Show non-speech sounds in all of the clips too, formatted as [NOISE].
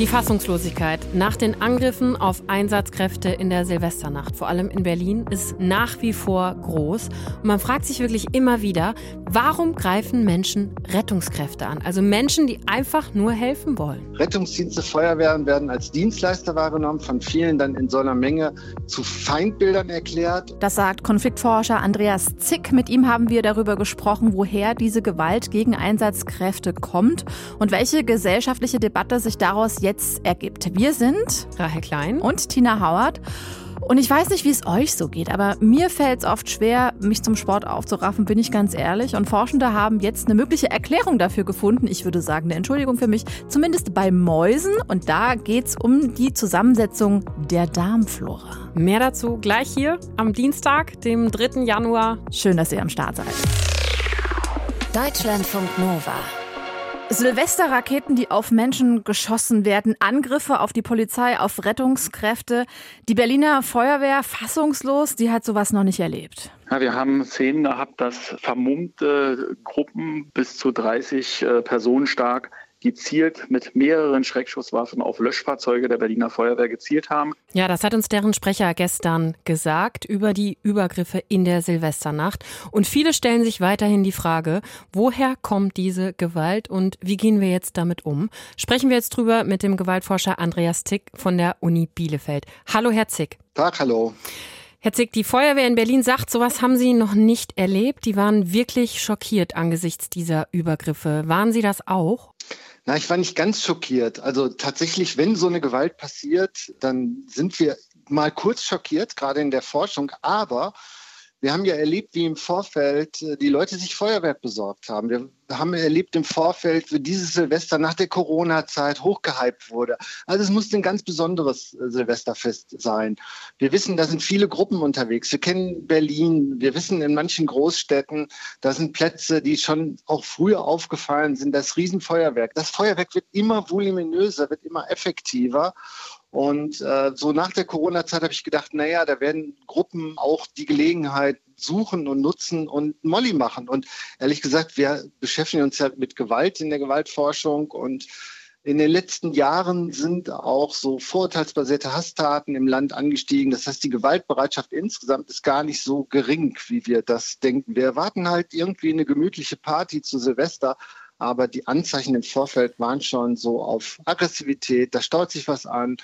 Die Fassungslosigkeit nach den Angriffen auf Einsatzkräfte in der Silvesternacht, vor allem in Berlin, ist nach wie vor groß. Und man fragt sich wirklich immer wieder, warum greifen Menschen Rettungskräfte an? Also Menschen, die einfach nur helfen wollen. Rettungsdienste, Feuerwehren werden als Dienstleister wahrgenommen, von vielen dann in so einer Menge zu Feindbildern erklärt. Das sagt Konfliktforscher Andreas Zick. Mit ihm haben wir darüber gesprochen, woher diese Gewalt gegen Einsatzkräfte kommt und welche gesellschaftliche Debatte sich daraus jetzt jetzt ergibt. Wir sind Rahel Klein und Tina Howard. Und ich weiß nicht, wie es euch so geht, aber mir fällt es oft schwer, mich zum Sport aufzuraffen, bin ich ganz ehrlich. Und Forschende haben jetzt eine mögliche Erklärung dafür gefunden. Ich würde sagen, eine Entschuldigung für mich, zumindest bei Mäusen. Und da geht es um die Zusammensetzung der Darmflora. Mehr dazu gleich hier am Dienstag, dem 3. Januar. Schön, dass ihr am Start seid. Deutschlandfunk Nova. Silvesterraketen, die auf Menschen geschossen werden, Angriffe auf die Polizei, auf Rettungskräfte. Die Berliner Feuerwehr fassungslos, die hat sowas noch nicht erlebt. Ja, wir haben Szenen gehabt, dass vermummte Gruppen bis zu 30 äh, Personen stark gezielt mit mehreren Schreckschusswaffen auf Löschfahrzeuge der Berliner Feuerwehr gezielt haben. Ja, das hat uns deren Sprecher gestern gesagt über die Übergriffe in der Silvesternacht. Und viele stellen sich weiterhin die Frage, woher kommt diese Gewalt und wie gehen wir jetzt damit um? Sprechen wir jetzt drüber mit dem Gewaltforscher Andreas Zick von der Uni Bielefeld. Hallo, Herr Zick. Tag, hallo. Herr Zick, die Feuerwehr in Berlin sagt, sowas haben Sie noch nicht erlebt. Die waren wirklich schockiert angesichts dieser Übergriffe. Waren Sie das auch? Na, ich war nicht ganz schockiert. Also tatsächlich, wenn so eine Gewalt passiert, dann sind wir mal kurz schockiert, gerade in der Forschung. Aber wir haben ja erlebt, wie im Vorfeld äh, die Leute sich Feuerwerk besorgt haben. Wir haben erlebt im Vorfeld, wie dieses Silvester nach der Corona-Zeit hochgehypt wurde. Also es musste ein ganz besonderes äh, Silvesterfest sein. Wir wissen, da sind viele Gruppen unterwegs. Wir kennen Berlin. Wir wissen, in manchen Großstädten, da sind Plätze, die schon auch früher aufgefallen sind. Das Riesenfeuerwerk. Das Feuerwerk wird immer voluminöser, wird immer effektiver. Und äh, so nach der Corona-Zeit habe ich gedacht, naja, da werden Gruppen auch die Gelegenheit suchen und nutzen und Molly machen. Und ehrlich gesagt, wir beschäftigen uns ja mit Gewalt in der Gewaltforschung und in den letzten Jahren sind auch so vorurteilsbasierte Hasstaten im Land angestiegen. Das heißt, die Gewaltbereitschaft insgesamt ist gar nicht so gering, wie wir das denken. Wir erwarten halt irgendwie eine gemütliche Party zu Silvester, aber die Anzeichen im Vorfeld waren schon so auf Aggressivität, da staut sich was an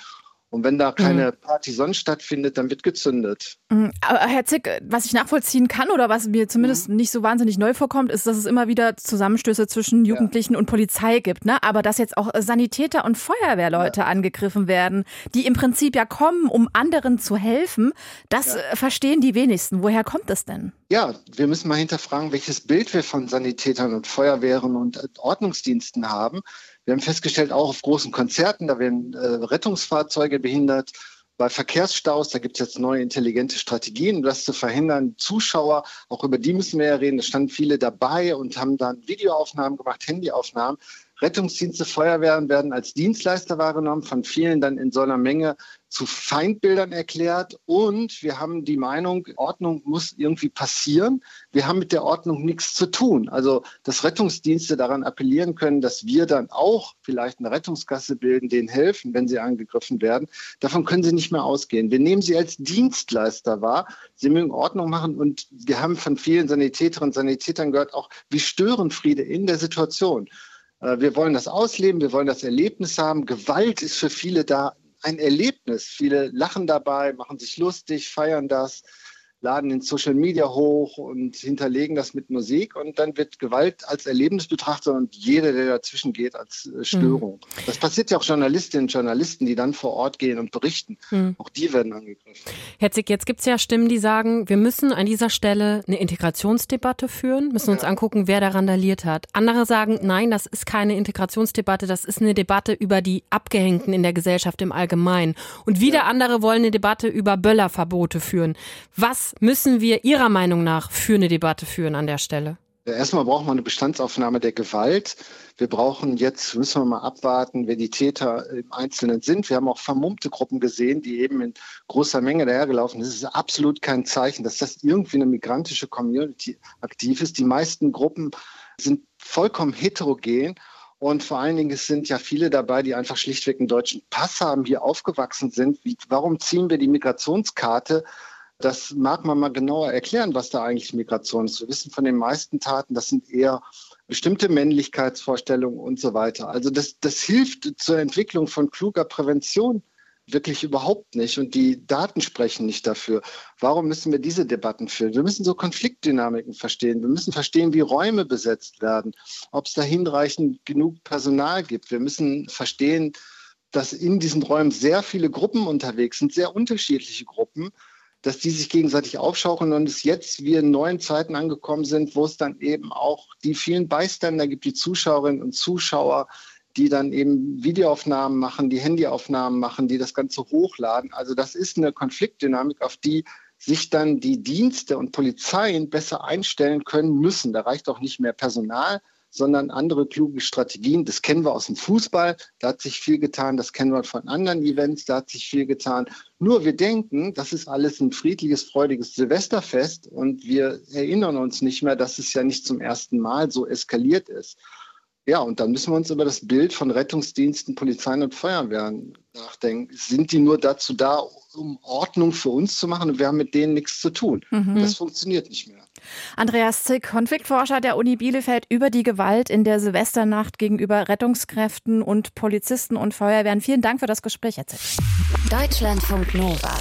und wenn da keine mhm. Party sonst stattfindet, dann wird gezündet. Mhm. Aber Herr Zick, was ich nachvollziehen kann oder was mir zumindest mhm. nicht so wahnsinnig neu vorkommt, ist, dass es immer wieder Zusammenstöße zwischen Jugendlichen ja. und Polizei gibt. Ne? Aber dass jetzt auch Sanitäter und Feuerwehrleute ja. angegriffen werden, die im Prinzip ja kommen, um anderen zu helfen, das ja. Äh, verstehen die wenigsten. Woher kommt das denn? Ja, wir müssen mal hinterfragen, welches Bild wir von Sanitätern und Feuerwehren und Ordnungsdiensten haben. Wir haben festgestellt, auch auf großen Konzerten, da werden äh, Rettungsfahrzeuge behindert. Bei Verkehrsstaus, da gibt es jetzt neue intelligente Strategien, um das zu verhindern. Zuschauer, auch über die müssen wir ja reden. Da standen viele dabei und haben dann Videoaufnahmen gemacht, Handyaufnahmen. Rettungsdienste, Feuerwehren werden als Dienstleister wahrgenommen, von vielen dann in so einer Menge zu Feindbildern erklärt. Und wir haben die Meinung, Ordnung muss irgendwie passieren. Wir haben mit der Ordnung nichts zu tun. Also, dass Rettungsdienste daran appellieren können, dass wir dann auch vielleicht eine Rettungsgasse bilden, denen helfen, wenn sie angegriffen werden. Davon können sie nicht mehr ausgehen. Wir nehmen sie als Dienstleister wahr. Sie mögen Ordnung machen. Und wir haben von vielen Sanitäterinnen und Sanitätern gehört, auch wie Störenfriede in der Situation. Äh, wir wollen das ausleben, wir wollen das Erlebnis haben. Gewalt ist für viele da ein Erlebnis. Viele lachen dabei, machen sich lustig, feiern das laden in Social Media hoch und hinterlegen das mit Musik und dann wird Gewalt als Erlebnis betrachtet und jeder, der dazwischen geht, als äh, Störung. Mhm. Das passiert ja auch Journalistinnen und Journalisten, die dann vor Ort gehen und berichten. Mhm. Auch die werden angegriffen. Herr Zick, jetzt gibt es ja Stimmen, die sagen, wir müssen an dieser Stelle eine Integrationsdebatte führen, müssen uns ja. angucken, wer da randaliert hat. Andere sagen, nein, das ist keine Integrationsdebatte, das ist eine Debatte über die Abgehängten in der Gesellschaft im Allgemeinen. Und wieder ja. andere wollen eine Debatte über Böllerverbote führen. Was müssen wir Ihrer Meinung nach für eine Debatte führen an der Stelle? Erstmal brauchen wir eine Bestandsaufnahme der Gewalt. Wir brauchen jetzt, müssen wir mal abwarten, wer die Täter im Einzelnen sind. Wir haben auch vermummte Gruppen gesehen, die eben in großer Menge dahergelaufen sind. Das ist absolut kein Zeichen, dass das irgendwie eine migrantische Community aktiv ist. Die meisten Gruppen sind vollkommen heterogen und vor allen Dingen, es sind ja viele dabei, die einfach schlichtweg einen deutschen Pass haben, hier aufgewachsen sind. Wie, warum ziehen wir die Migrationskarte das mag man mal genauer erklären, was da eigentlich Migration ist. Wir wissen von den meisten Taten, das sind eher bestimmte Männlichkeitsvorstellungen und so weiter. Also das, das hilft zur Entwicklung von kluger Prävention wirklich überhaupt nicht. Und die Daten sprechen nicht dafür. Warum müssen wir diese Debatten führen? Wir müssen so Konfliktdynamiken verstehen. Wir müssen verstehen, wie Räume besetzt werden, ob es da hinreichend genug Personal gibt. Wir müssen verstehen, dass in diesen Räumen sehr viele Gruppen unterwegs sind, sehr unterschiedliche Gruppen dass die sich gegenseitig aufschaukeln und es jetzt wir in neuen Zeiten angekommen sind, wo es dann eben auch die vielen Beiständer gibt, die Zuschauerinnen und Zuschauer, die dann eben Videoaufnahmen machen, die Handyaufnahmen machen, die das Ganze hochladen. Also das ist eine Konfliktdynamik, auf die sich dann die Dienste und Polizeien besser einstellen können müssen. Da reicht auch nicht mehr Personal, sondern andere kluge Strategien. Das kennen wir aus dem Fußball, da hat sich viel getan, das kennen wir von anderen Events, da hat sich viel getan. Nur wir denken, das ist alles ein friedliches, freudiges Silvesterfest und wir erinnern uns nicht mehr, dass es ja nicht zum ersten Mal so eskaliert ist. Ja, und dann müssen wir uns über das Bild von Rettungsdiensten, Polizeien und Feuerwehren nachdenken. Sind die nur dazu da, um Ordnung für uns zu machen und wir haben mit denen nichts zu tun? Mhm. Das funktioniert nicht mehr. Andreas Zick, Konfliktforscher der Uni Bielefeld über die Gewalt in der Silvesternacht gegenüber Rettungskräften und Polizisten und Feuerwehren. Vielen Dank für das Gespräch, Herr Zick. Deutschlandfunk Nova.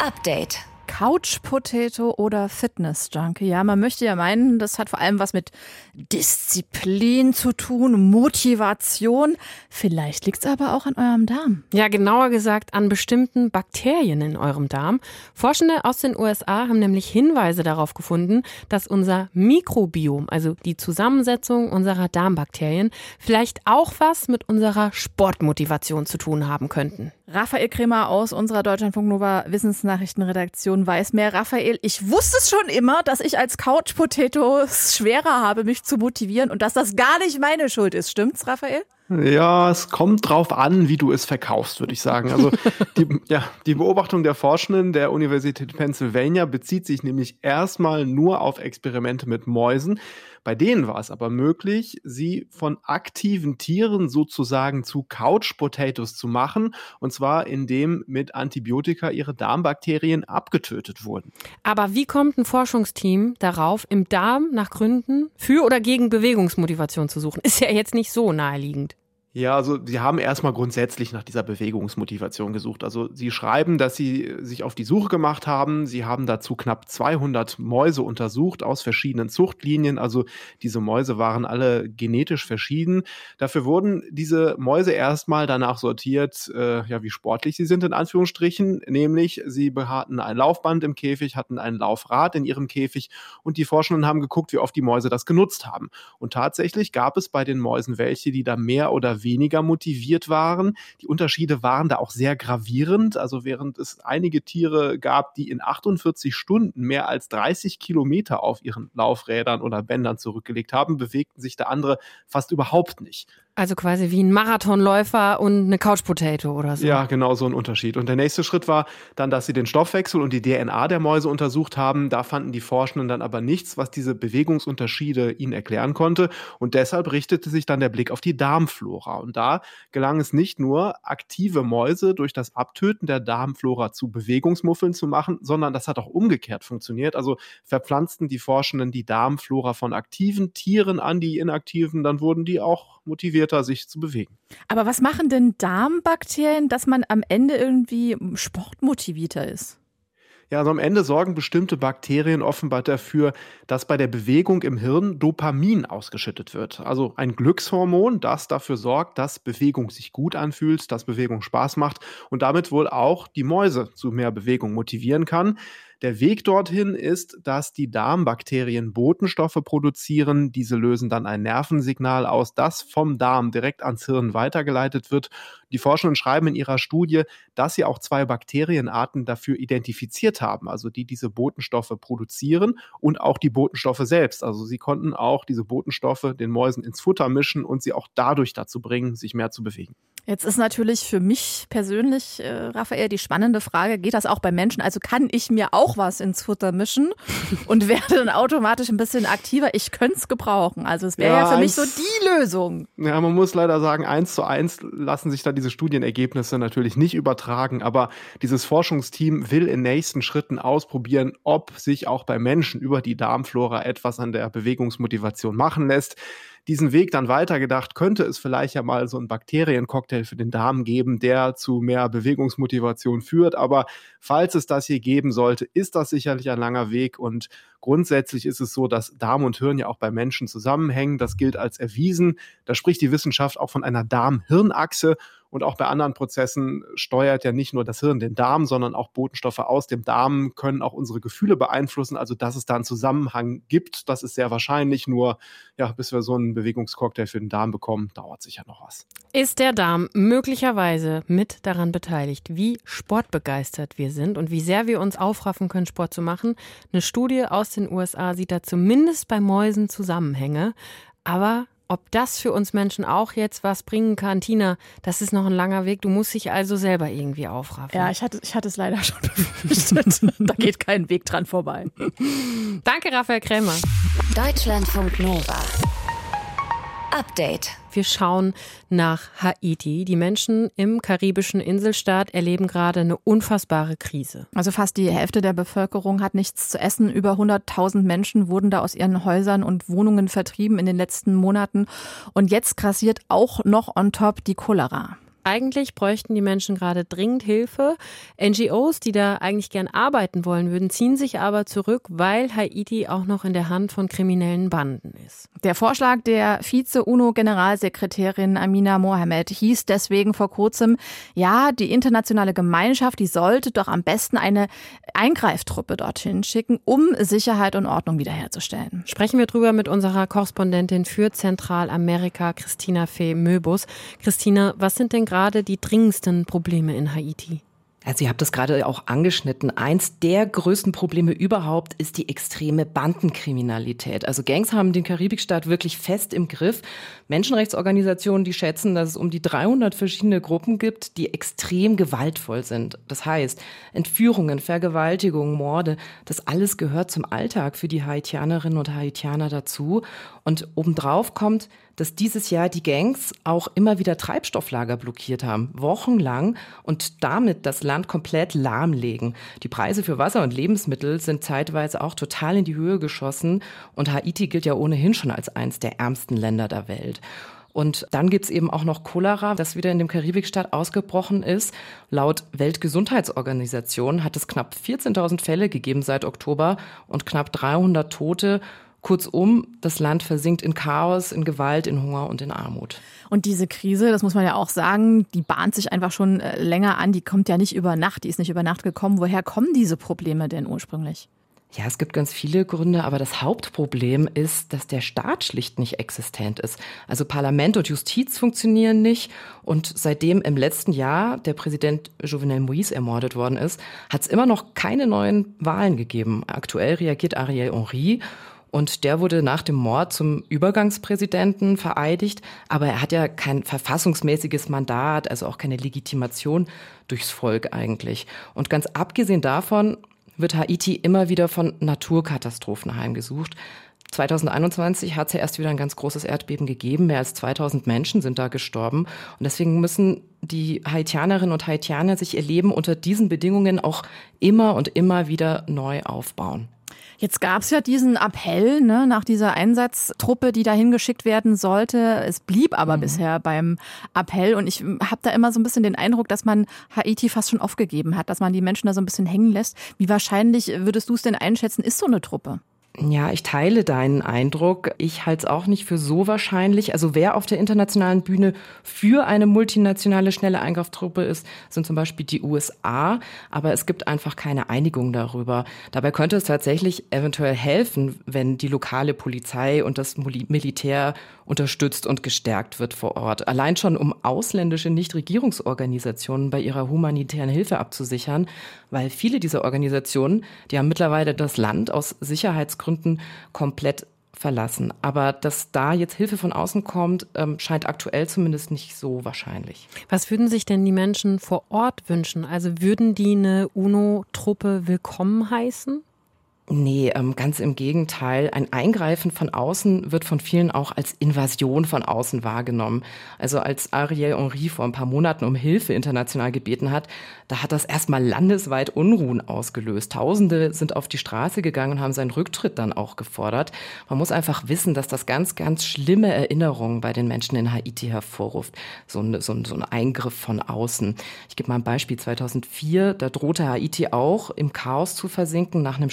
Update. Couch Potato oder Fitness Junkie. Ja, man möchte ja meinen, das hat vor allem was mit Disziplin zu tun, Motivation. Vielleicht liegt es aber auch an eurem Darm. Ja, genauer gesagt an bestimmten Bakterien in eurem Darm. Forschende aus den USA haben nämlich Hinweise darauf gefunden, dass unser Mikrobiom, also die Zusammensetzung unserer Darmbakterien, vielleicht auch was mit unserer Sportmotivation zu tun haben könnten. Raphael Kremer aus unserer Deutschlandfunk Nova Wissensnachrichtenredaktion weiß mehr. Raphael, ich wusste es schon immer, dass ich als Couch Potato schwerer habe, mich zu motivieren und dass das gar nicht meine Schuld ist. Stimmt's, Raphael? Ja, es kommt drauf an, wie du es verkaufst, würde ich sagen. Also [LAUGHS] die, ja, die Beobachtung der Forschenden der Universität Pennsylvania bezieht sich nämlich erstmal nur auf Experimente mit Mäusen. Bei denen war es aber möglich, sie von aktiven Tieren sozusagen zu Couch Potatoes zu machen. Und zwar indem mit Antibiotika ihre Darmbakterien abgetötet wurden. Aber wie kommt ein Forschungsteam darauf, im Darm nach Gründen für oder gegen Bewegungsmotivation zu suchen? Ist ja jetzt nicht so naheliegend. Ja, also sie haben erstmal grundsätzlich nach dieser Bewegungsmotivation gesucht. Also sie schreiben, dass sie sich auf die Suche gemacht haben. Sie haben dazu knapp 200 Mäuse untersucht aus verschiedenen Zuchtlinien. Also diese Mäuse waren alle genetisch verschieden. Dafür wurden diese Mäuse erstmal danach sortiert, äh, ja, wie sportlich sie sind in Anführungsstrichen. Nämlich sie hatten ein Laufband im Käfig, hatten ein Laufrad in ihrem Käfig und die Forschenden haben geguckt, wie oft die Mäuse das genutzt haben. Und tatsächlich gab es bei den Mäusen welche, die da mehr oder weniger motiviert waren. Die Unterschiede waren da auch sehr gravierend. Also während es einige Tiere gab, die in 48 Stunden mehr als 30 Kilometer auf ihren Laufrädern oder Bändern zurückgelegt haben, bewegten sich da andere fast überhaupt nicht. Also quasi wie ein Marathonläufer und eine Couch Potato oder so. Ja, genau so ein Unterschied. Und der nächste Schritt war dann, dass sie den Stoffwechsel und die DNA der Mäuse untersucht haben. Da fanden die Forschenden dann aber nichts, was diese Bewegungsunterschiede ihnen erklären konnte. Und deshalb richtete sich dann der Blick auf die Darmflora. Und da gelang es nicht nur, aktive Mäuse durch das Abtöten der Darmflora zu Bewegungsmuffeln zu machen, sondern das hat auch umgekehrt funktioniert. Also verpflanzten die Forschenden die Darmflora von aktiven Tieren an die inaktiven, dann wurden die auch motivierter, sich zu bewegen. Aber was machen denn Darmbakterien, dass man am Ende irgendwie sportmotivierter ist? Ja, also am Ende sorgen bestimmte Bakterien offenbar dafür, dass bei der Bewegung im Hirn Dopamin ausgeschüttet wird. Also ein Glückshormon, das dafür sorgt, dass Bewegung sich gut anfühlt, dass Bewegung Spaß macht und damit wohl auch die Mäuse zu mehr Bewegung motivieren kann. Der Weg dorthin ist, dass die Darmbakterien Botenstoffe produzieren. Diese lösen dann ein Nervensignal aus, das vom Darm direkt ans Hirn weitergeleitet wird. Die Forschenden schreiben in ihrer Studie, dass sie auch zwei Bakterienarten dafür identifiziert haben, also die diese Botenstoffe produzieren und auch die Botenstoffe selbst. Also sie konnten auch diese Botenstoffe den Mäusen ins Futter mischen und sie auch dadurch dazu bringen, sich mehr zu bewegen. Jetzt ist natürlich für mich persönlich, äh, Raphael, die spannende Frage, geht das auch bei Menschen? Also kann ich mir auch was ins Futter mischen [LAUGHS] und werde dann automatisch ein bisschen aktiver? Ich könnte es gebrauchen. Also es wäre ja, ja, für mich so die Lösung. Ja, man muss leider sagen, eins zu eins lassen sich da diese Studienergebnisse natürlich nicht übertragen, aber dieses Forschungsteam will in nächsten Schritten ausprobieren, ob sich auch bei Menschen über die Darmflora etwas an der Bewegungsmotivation machen lässt diesen Weg dann weitergedacht, könnte es vielleicht ja mal so einen Bakteriencocktail für den Darm geben, der zu mehr Bewegungsmotivation führt. Aber falls es das hier geben sollte, ist das sicherlich ein langer Weg und Grundsätzlich ist es so, dass Darm und Hirn ja auch bei Menschen zusammenhängen. Das gilt als erwiesen. Da spricht die Wissenschaft auch von einer Darm-Hirn-Achse. Und auch bei anderen Prozessen steuert ja nicht nur das Hirn den Darm, sondern auch Botenstoffe aus dem Darm können auch unsere Gefühle beeinflussen. Also, dass es da einen Zusammenhang gibt, das ist sehr wahrscheinlich. Nur, ja, bis wir so einen Bewegungscocktail für den Darm bekommen, dauert sicher noch was. Ist der Darm möglicherweise mit daran beteiligt, wie sportbegeistert wir sind und wie sehr wir uns aufraffen können, Sport zu machen? Eine Studie aus den USA sieht da zumindest bei Mäusen Zusammenhänge. Aber ob das für uns Menschen auch jetzt was bringen kann, Tina, das ist noch ein langer Weg. Du musst dich also selber irgendwie aufraffen. Ja, ich hatte, ich hatte es leider schon [LAUGHS] befürchtet. da geht kein Weg dran vorbei. Danke, Raphael Krämer. Deutschlandfunk Nova. Update. Wir schauen nach Haiti. Die Menschen im karibischen Inselstaat erleben gerade eine unfassbare Krise. Also fast die Hälfte der Bevölkerung hat nichts zu essen. Über 100.000 Menschen wurden da aus ihren Häusern und Wohnungen vertrieben in den letzten Monaten. Und jetzt grassiert auch noch on top die Cholera. Eigentlich bräuchten die Menschen gerade dringend Hilfe. NGOs, die da eigentlich gern arbeiten wollen würden, ziehen sich aber zurück, weil Haiti auch noch in der Hand von kriminellen Banden ist. Der Vorschlag der Vize-UNO-Generalsekretärin Amina Mohamed hieß deswegen vor kurzem, ja, die internationale Gemeinschaft, die sollte doch am besten eine Eingreiftruppe dorthin schicken, um Sicherheit und Ordnung wiederherzustellen. Sprechen wir drüber mit unserer Korrespondentin für Zentralamerika, Christina Fee Möbus. Christina, was sind denn gerade die dringendsten Probleme in Haiti? Also ihr habt das gerade auch angeschnitten. Eins der größten Probleme überhaupt ist die extreme Bandenkriminalität. Also Gangs haben den Karibikstaat wirklich fest im Griff. Menschenrechtsorganisationen, die schätzen, dass es um die 300 verschiedene Gruppen gibt, die extrem gewaltvoll sind. Das heißt, Entführungen, Vergewaltigungen, Morde, das alles gehört zum Alltag für die Haitianerinnen und Haitianer dazu. Und obendrauf kommt, dass dieses Jahr die Gangs auch immer wieder Treibstofflager blockiert haben, wochenlang und damit das Land komplett lahmlegen. Die Preise für Wasser und Lebensmittel sind zeitweise auch total in die Höhe geschossen und Haiti gilt ja ohnehin schon als eines der ärmsten Länder der Welt. Und dann gibt's eben auch noch Cholera, das wieder in dem Karibikstaat ausgebrochen ist. Laut Weltgesundheitsorganisation hat es knapp 14.000 Fälle gegeben seit Oktober und knapp 300 Tote. Kurzum, das Land versinkt in Chaos, in Gewalt, in Hunger und in Armut. Und diese Krise, das muss man ja auch sagen, die bahnt sich einfach schon äh, länger an. Die kommt ja nicht über Nacht, die ist nicht über Nacht gekommen. Woher kommen diese Probleme denn ursprünglich? Ja, es gibt ganz viele Gründe, aber das Hauptproblem ist, dass der Staat schlicht nicht existent ist. Also Parlament und Justiz funktionieren nicht. Und seitdem im letzten Jahr der Präsident Jovenel Moïse ermordet worden ist, hat es immer noch keine neuen Wahlen gegeben. Aktuell reagiert Ariel Henry und der wurde nach dem Mord zum Übergangspräsidenten vereidigt. Aber er hat ja kein verfassungsmäßiges Mandat, also auch keine Legitimation durchs Volk eigentlich. Und ganz abgesehen davon wird Haiti immer wieder von Naturkatastrophen heimgesucht. 2021 hat es ja erst wieder ein ganz großes Erdbeben gegeben. Mehr als 2000 Menschen sind da gestorben. Und deswegen müssen die Haitianerinnen und Haitianer sich ihr Leben unter diesen Bedingungen auch immer und immer wieder neu aufbauen. Jetzt gab es ja diesen Appell ne, nach dieser Einsatztruppe, die dahin geschickt werden sollte. Es blieb aber mhm. bisher beim Appell und ich habe da immer so ein bisschen den Eindruck, dass man Haiti fast schon aufgegeben hat, dass man die Menschen da so ein bisschen hängen lässt. Wie wahrscheinlich würdest du es denn einschätzen, ist so eine Truppe? Ja, ich teile deinen Eindruck. Ich halte es auch nicht für so wahrscheinlich. Also wer auf der internationalen Bühne für eine multinationale schnelle Eingreiftruppe ist, sind zum Beispiel die USA. Aber es gibt einfach keine Einigung darüber. Dabei könnte es tatsächlich eventuell helfen, wenn die lokale Polizei und das Militär unterstützt und gestärkt wird vor Ort. Allein schon, um ausländische Nichtregierungsorganisationen bei ihrer humanitären Hilfe abzusichern, weil viele dieser Organisationen, die haben mittlerweile das Land aus Sicherheitsgründen komplett verlassen. Aber dass da jetzt Hilfe von außen kommt, ähm, scheint aktuell zumindest nicht so wahrscheinlich. Was würden sich denn die Menschen vor Ort wünschen? Also würden die eine UNO-Truppe willkommen heißen? Nee, ähm, ganz im Gegenteil. Ein Eingreifen von außen wird von vielen auch als Invasion von außen wahrgenommen. Also als Ariel Henry vor ein paar Monaten um Hilfe international gebeten hat, da hat das erstmal landesweit Unruhen ausgelöst. Tausende sind auf die Straße gegangen und haben seinen Rücktritt dann auch gefordert. Man muss einfach wissen, dass das ganz, ganz schlimme Erinnerungen bei den Menschen in Haiti hervorruft. So ein, so ein, so ein Eingriff von außen. Ich gebe mal ein Beispiel. 2004, da drohte Haiti auch im Chaos zu versinken nach einem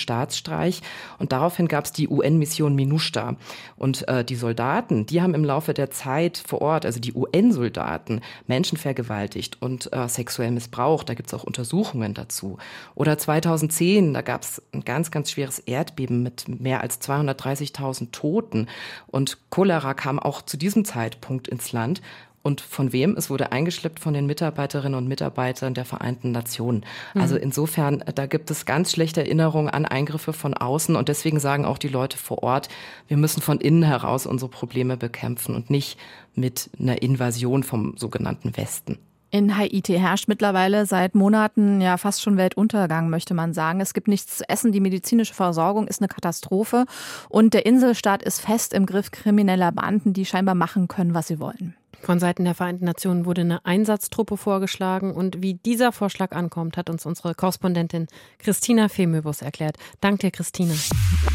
Staatsstreich. Und daraufhin gab es die UN-Mission MINUSTA. Und äh, die Soldaten, die haben im Laufe der Zeit vor Ort, also die UN-Soldaten, Menschen vergewaltigt und äh, sexuell missbraucht. Da gibt es auch Untersuchungen dazu. Oder 2010, da gab es ein ganz, ganz schweres Erdbeben mit mehr als 230.000 Toten. Und Cholera kam auch zu diesem Zeitpunkt ins Land. Und von wem? Es wurde eingeschleppt von den Mitarbeiterinnen und Mitarbeitern der Vereinten Nationen. Mhm. Also insofern, da gibt es ganz schlechte Erinnerungen an Eingriffe von außen. Und deswegen sagen auch die Leute vor Ort, wir müssen von innen heraus unsere Probleme bekämpfen und nicht mit einer Invasion vom sogenannten Westen. In Haiti herrscht mittlerweile seit Monaten ja fast schon Weltuntergang, möchte man sagen. Es gibt nichts zu essen, die medizinische Versorgung ist eine Katastrophe und der Inselstaat ist fest im Griff krimineller Banden, die scheinbar machen können, was sie wollen. Von Seiten der Vereinten Nationen wurde eine Einsatztruppe vorgeschlagen und wie dieser Vorschlag ankommt, hat uns unsere Korrespondentin Christina Femöbus erklärt. Dank dir, Christina.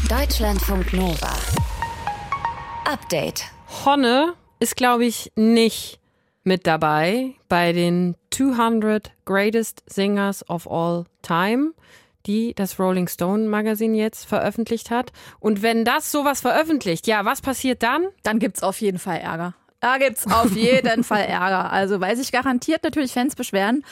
Deutschlandfunk Nova. Update. Honne ist, glaube ich, nicht mit dabei bei den 200 Greatest Singers of All Time, die das Rolling Stone Magazin jetzt veröffentlicht hat. Und wenn das sowas veröffentlicht, ja, was passiert dann? Dann gibt es auf jeden Fall Ärger. Da gibt es auf [LAUGHS] jeden Fall Ärger. Also, weil sich garantiert natürlich Fans beschweren,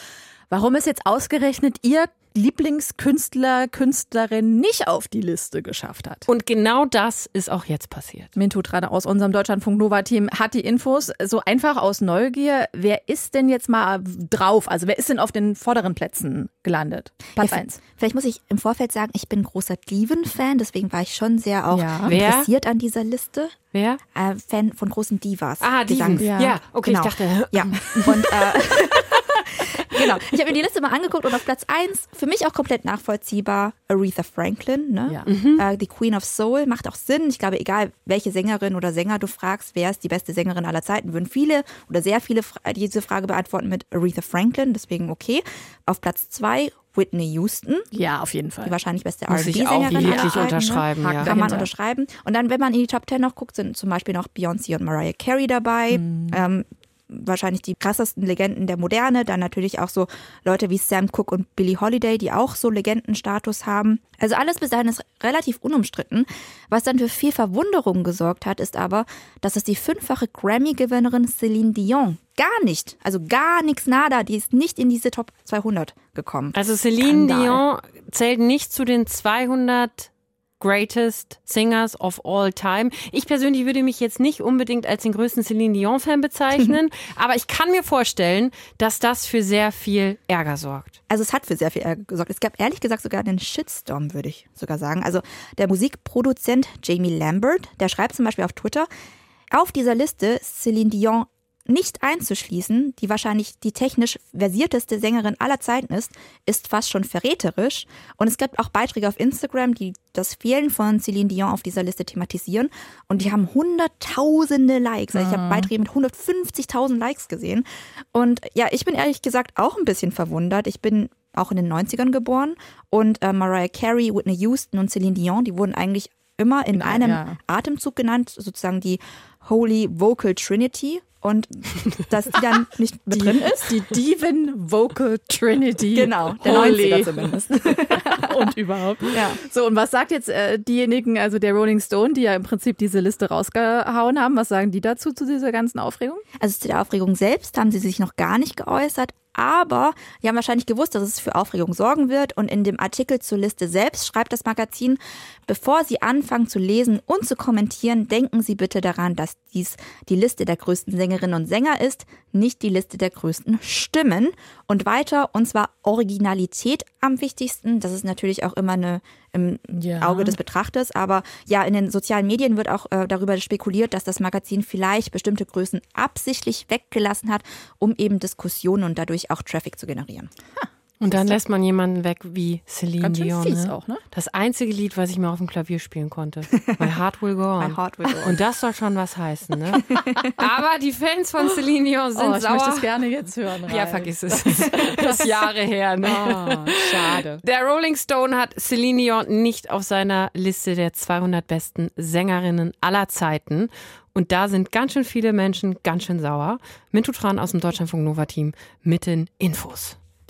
warum ist jetzt ausgerechnet ihr Lieblingskünstler, Künstlerin nicht auf die Liste geschafft hat. Und genau das ist auch jetzt passiert. Mintu Trade aus unserem Deutschlandfunk Nova Team hat die Infos so einfach aus Neugier. Wer ist denn jetzt mal drauf? Also wer ist denn auf den vorderen Plätzen gelandet? Platz ja, 1. Vielleicht muss ich im Vorfeld sagen, ich bin großer Diven-Fan, deswegen war ich schon sehr auch ja. interessiert an dieser Liste. Wer? Äh, Fan von großen Divas. Ah, Diven. Ja. ja, okay, genau. ich dachte. [LAUGHS] Ja, und äh, [LAUGHS] genau. Ich habe mir die Liste mal angeguckt und auf Platz 1, für mich auch komplett nachvollziehbar, Aretha Franklin, ne? Ja. Mhm. Äh, die Queen of Soul, macht auch Sinn. Ich glaube, egal welche Sängerin oder Sänger du fragst, wer ist die beste Sängerin aller Zeiten, würden viele oder sehr viele diese Frage beantworten mit Aretha Franklin, deswegen okay. Auf Platz 2 Whitney Houston. Ja, auf jeden Fall. Die wahrscheinlich beste R&B-Sängerin aller Zeiten. Ne? unterschreiben, ne? ja. Kann man unterschreiben. Und dann, wenn man in die Top 10 noch guckt, sind zum Beispiel noch Beyoncé und Mariah Carey dabei. Mhm. Ähm, wahrscheinlich die krassesten Legenden der Moderne. Dann natürlich auch so Leute wie Sam Cooke und Billie Holiday, die auch so Legendenstatus haben. Also alles bis dahin ist relativ unumstritten. Was dann für viel Verwunderung gesorgt hat, ist aber, dass es die fünffache Grammy-Gewinnerin Celine Dion gar nicht, also gar nichts nada, die ist nicht in diese Top 200 gekommen. Also Celine Skandal. Dion zählt nicht zu den 200 Greatest Singers of All Time. Ich persönlich würde mich jetzt nicht unbedingt als den größten Celine Dion-Fan bezeichnen, [LAUGHS] aber ich kann mir vorstellen, dass das für sehr viel Ärger sorgt. Also es hat für sehr viel Ärger gesorgt. Es gab ehrlich gesagt sogar einen Shitstorm, würde ich sogar sagen. Also der Musikproduzent Jamie Lambert, der schreibt zum Beispiel auf Twitter, auf dieser Liste Celine Dion nicht einzuschließen, die wahrscheinlich die technisch versierteste Sängerin aller Zeiten ist, ist fast schon verräterisch. Und es gibt auch Beiträge auf Instagram, die das Fehlen von Celine Dion auf dieser Liste thematisieren. Und die haben hunderttausende Likes. Also ich habe mhm. Beiträge mit 150.000 Likes gesehen. Und ja, ich bin ehrlich gesagt auch ein bisschen verwundert. Ich bin auch in den 90ern geboren. Und äh, Mariah Carey, Whitney Houston und Celine Dion, die wurden eigentlich immer in einem ja. Atemzug genannt, sozusagen die Holy Vocal Trinity. Und dass die dann [LAUGHS] nicht mit die, drin ist. Die Diven Vocal Trinity. Genau, der Holy. 90er zumindest. [LAUGHS] und überhaupt. Ja. So, und was sagt jetzt äh, diejenigen, also der Rolling Stone, die ja im Prinzip diese Liste rausgehauen haben, was sagen die dazu, zu dieser ganzen Aufregung? Also zu der Aufregung selbst haben sie sich noch gar nicht geäußert, aber die haben wahrscheinlich gewusst, dass es für Aufregung sorgen wird. Und in dem Artikel zur Liste selbst schreibt das Magazin, bevor Sie anfangen zu lesen und zu kommentieren, denken Sie bitte daran, dass dies die Liste der größten Sängerinnen und Sänger ist, nicht die Liste der größten Stimmen. Und weiter, und zwar Originalität am wichtigsten. Das ist natürlich auch immer eine im Ja. Auge des Betrachters. Aber ja, in den sozialen Medien wird auch äh, darüber spekuliert, dass das Magazin vielleicht bestimmte Größen absichtlich weggelassen hat, um eben Diskussionen und dadurch auch Traffic zu generieren. Und dann lässt man jemanden weg wie Celine Ganz schön Dion. fies ne? auch, ne? Das einzige Lied, was ich mal auf dem Klavier spielen konnte. [LAUGHS] My Heart Will Go On. My Heart Will Go On. Und das soll schon was heißen, ne? Aber die Fans von Celine Dion sind Oh, ich sauer. möchte es gerne jetzt hören. ja, Ralf. vergiss es. [LAUGHS] Das ist Jahre her, ne? Oh, schade. Der Rolling Stone hat Celine Dion nicht auf seiner Liste der 200 besten Sängerinnen aller Zeiten. Und da sind ganz schön viele Menschen ganz schön sauer. Mintu Tran aus dem Deutschlandfunk Nova Team mit den Infos.